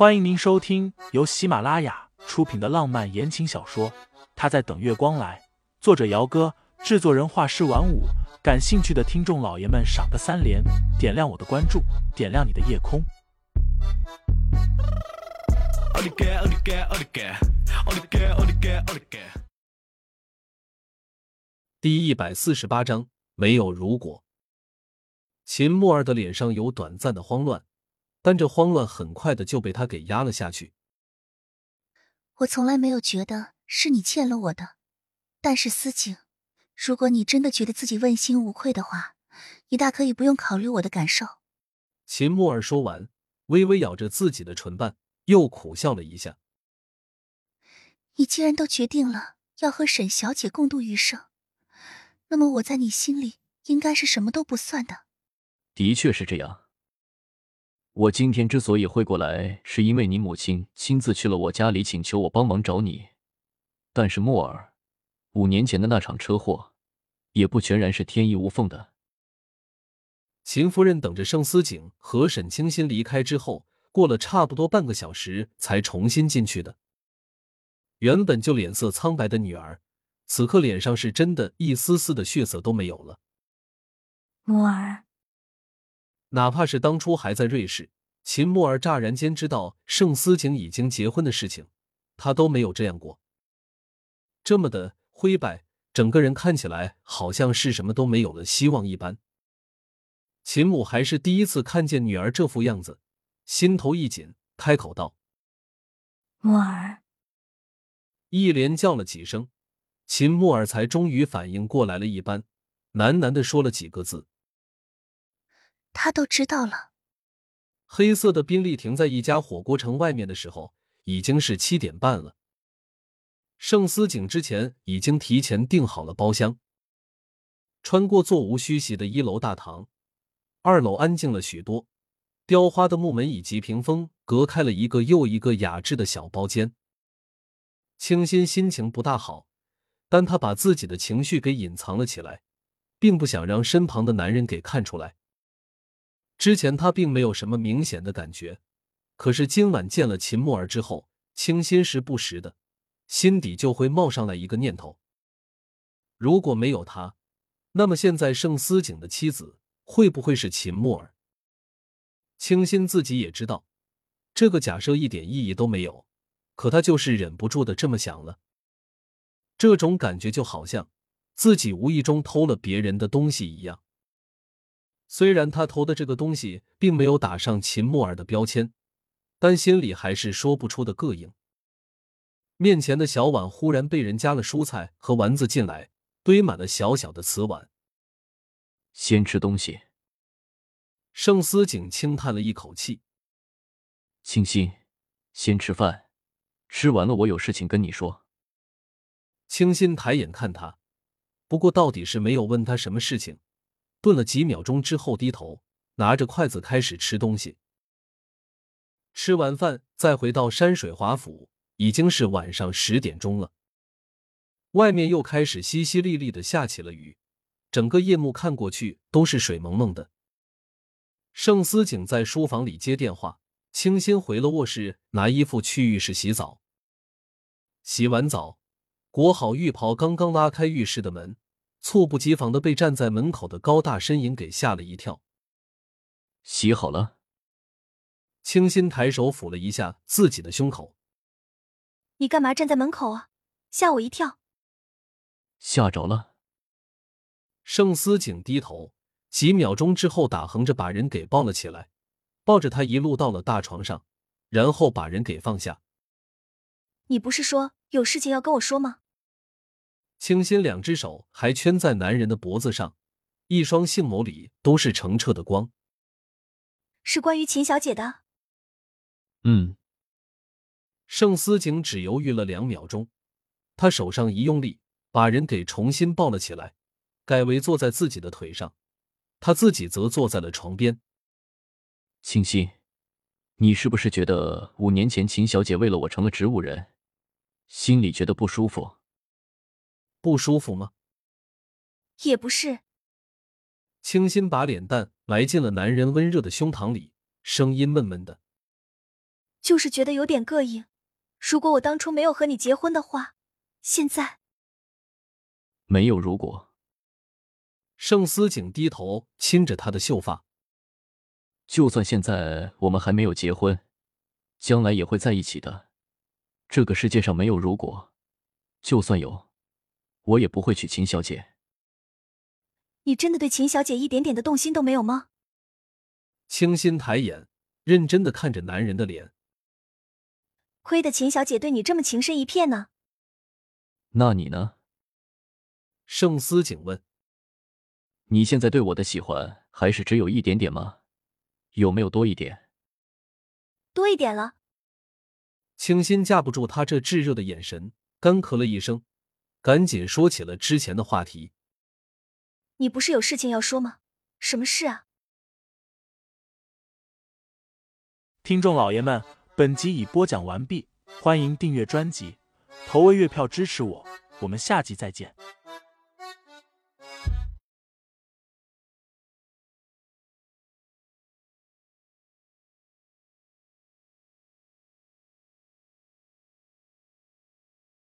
欢迎您收听由喜马拉雅出品的浪漫言情小说《他在等月光来》，作者：姚哥，制作人：画师晚舞。感兴趣的听众老爷们，赏个三连，点亮我的关注，点亮你的夜空。第一百四十八章，没有如果。秦墨儿的脸上有短暂的慌乱。但这慌乱很快的就被他给压了下去。我从来没有觉得是你欠了我的，但是思景，如果你真的觉得自己问心无愧的话，你大可以不用考虑我的感受。秦墨儿说完，微微咬着自己的唇瓣，又苦笑了一下。你既然都决定了要和沈小姐共度余生，那么我在你心里应该是什么都不算的。的确是这样。我今天之所以会过来，是因为你母亲亲自去了我家里，请求我帮忙找你。但是莫尔，五年前的那场车祸，也不全然是天衣无缝的。秦夫人等着盛思景和沈清心离开之后，过了差不多半个小时才重新进去的。原本就脸色苍白的女儿，此刻脸上是真的一丝丝的血色都没有了。莫儿。哪怕是当初还在瑞士，秦墨儿乍然间知道盛思景已经结婚的事情，他都没有这样过。这么的灰败，整个人看起来好像是什么都没有了希望一般。秦母还是第一次看见女儿这副样子，心头一紧，开口道：“墨儿。”一连叫了几声，秦墨儿才终于反应过来了一般，喃喃的说了几个字。他都知道了。黑色的宾利停在一家火锅城外面的时候，已经是七点半了。盛思景之前已经提前订好了包厢。穿过座无虚席的一楼大堂，二楼安静了许多，雕花的木门以及屏风隔开了一个又一个雅致的小包间。清新心情不大好，但她把自己的情绪给隐藏了起来，并不想让身旁的男人给看出来。之前他并没有什么明显的感觉，可是今晚见了秦墨儿之后，清新时不时的，心底就会冒上来一个念头：如果没有他，那么现在盛思景的妻子会不会是秦墨儿？清新自己也知道，这个假设一点意义都没有，可他就是忍不住的这么想了。这种感觉就好像自己无意中偷了别人的东西一样。虽然他投的这个东西并没有打上秦墨儿的标签，但心里还是说不出的膈应。面前的小碗忽然被人夹了蔬菜和丸子进来，堆满了小小的瓷碗。先吃东西。盛思景轻叹了一口气：“清新，先吃饭，吃完了我有事情跟你说。”清新抬眼看他，不过到底是没有问他什么事情。顿了几秒钟之后，低头拿着筷子开始吃东西。吃完饭，再回到山水华府，已经是晚上十点钟了。外面又开始淅淅沥沥的下起了雨，整个夜幕看过去都是水蒙蒙的。盛思景在书房里接电话，清新回了卧室，拿衣服去浴室洗澡。洗完澡，裹好浴袍，刚刚拉开浴室的门。猝不及防的被站在门口的高大身影给吓了一跳。洗好了。清新抬手抚了一下自己的胸口。你干嘛站在门口啊？吓我一跳。吓着了。盛思景低头，几秒钟之后打横着把人给抱了起来，抱着他一路到了大床上，然后把人给放下。你不是说有事情要跟我说吗？清新两只手还圈在男人的脖子上，一双杏眸里都是澄澈的光。是关于秦小姐的。嗯。盛思景只犹豫了两秒钟，他手上一用力，把人给重新抱了起来，改为坐在自己的腿上，他自己则坐在了床边。清新，你是不是觉得五年前秦小姐为了我成了植物人，心里觉得不舒服？不舒服吗？也不是。清新把脸蛋埋进了男人温热的胸膛里，声音闷闷的。就是觉得有点膈应。如果我当初没有和你结婚的话，现在没有如果。盛思景低头亲着她的秀发，就算现在我们还没有结婚，将来也会在一起的。这个世界上没有如果，就算有，我也不会娶秦小姐。你真的对秦小姐一点点的动心都没有吗？清心抬眼，认真的看着男人的脸。亏得秦小姐对你这么情深一片呢。那你呢？盛思景问。你现在对我的喜欢还是只有一点点吗？有没有多一点？多一点了。清新架不住他这炙热的眼神，干咳了一声，赶紧说起了之前的话题。你不是有事情要说吗？什么事啊？听众老爷们，本集已播讲完毕，欢迎订阅专辑，投喂月票支持我，我们下集再见。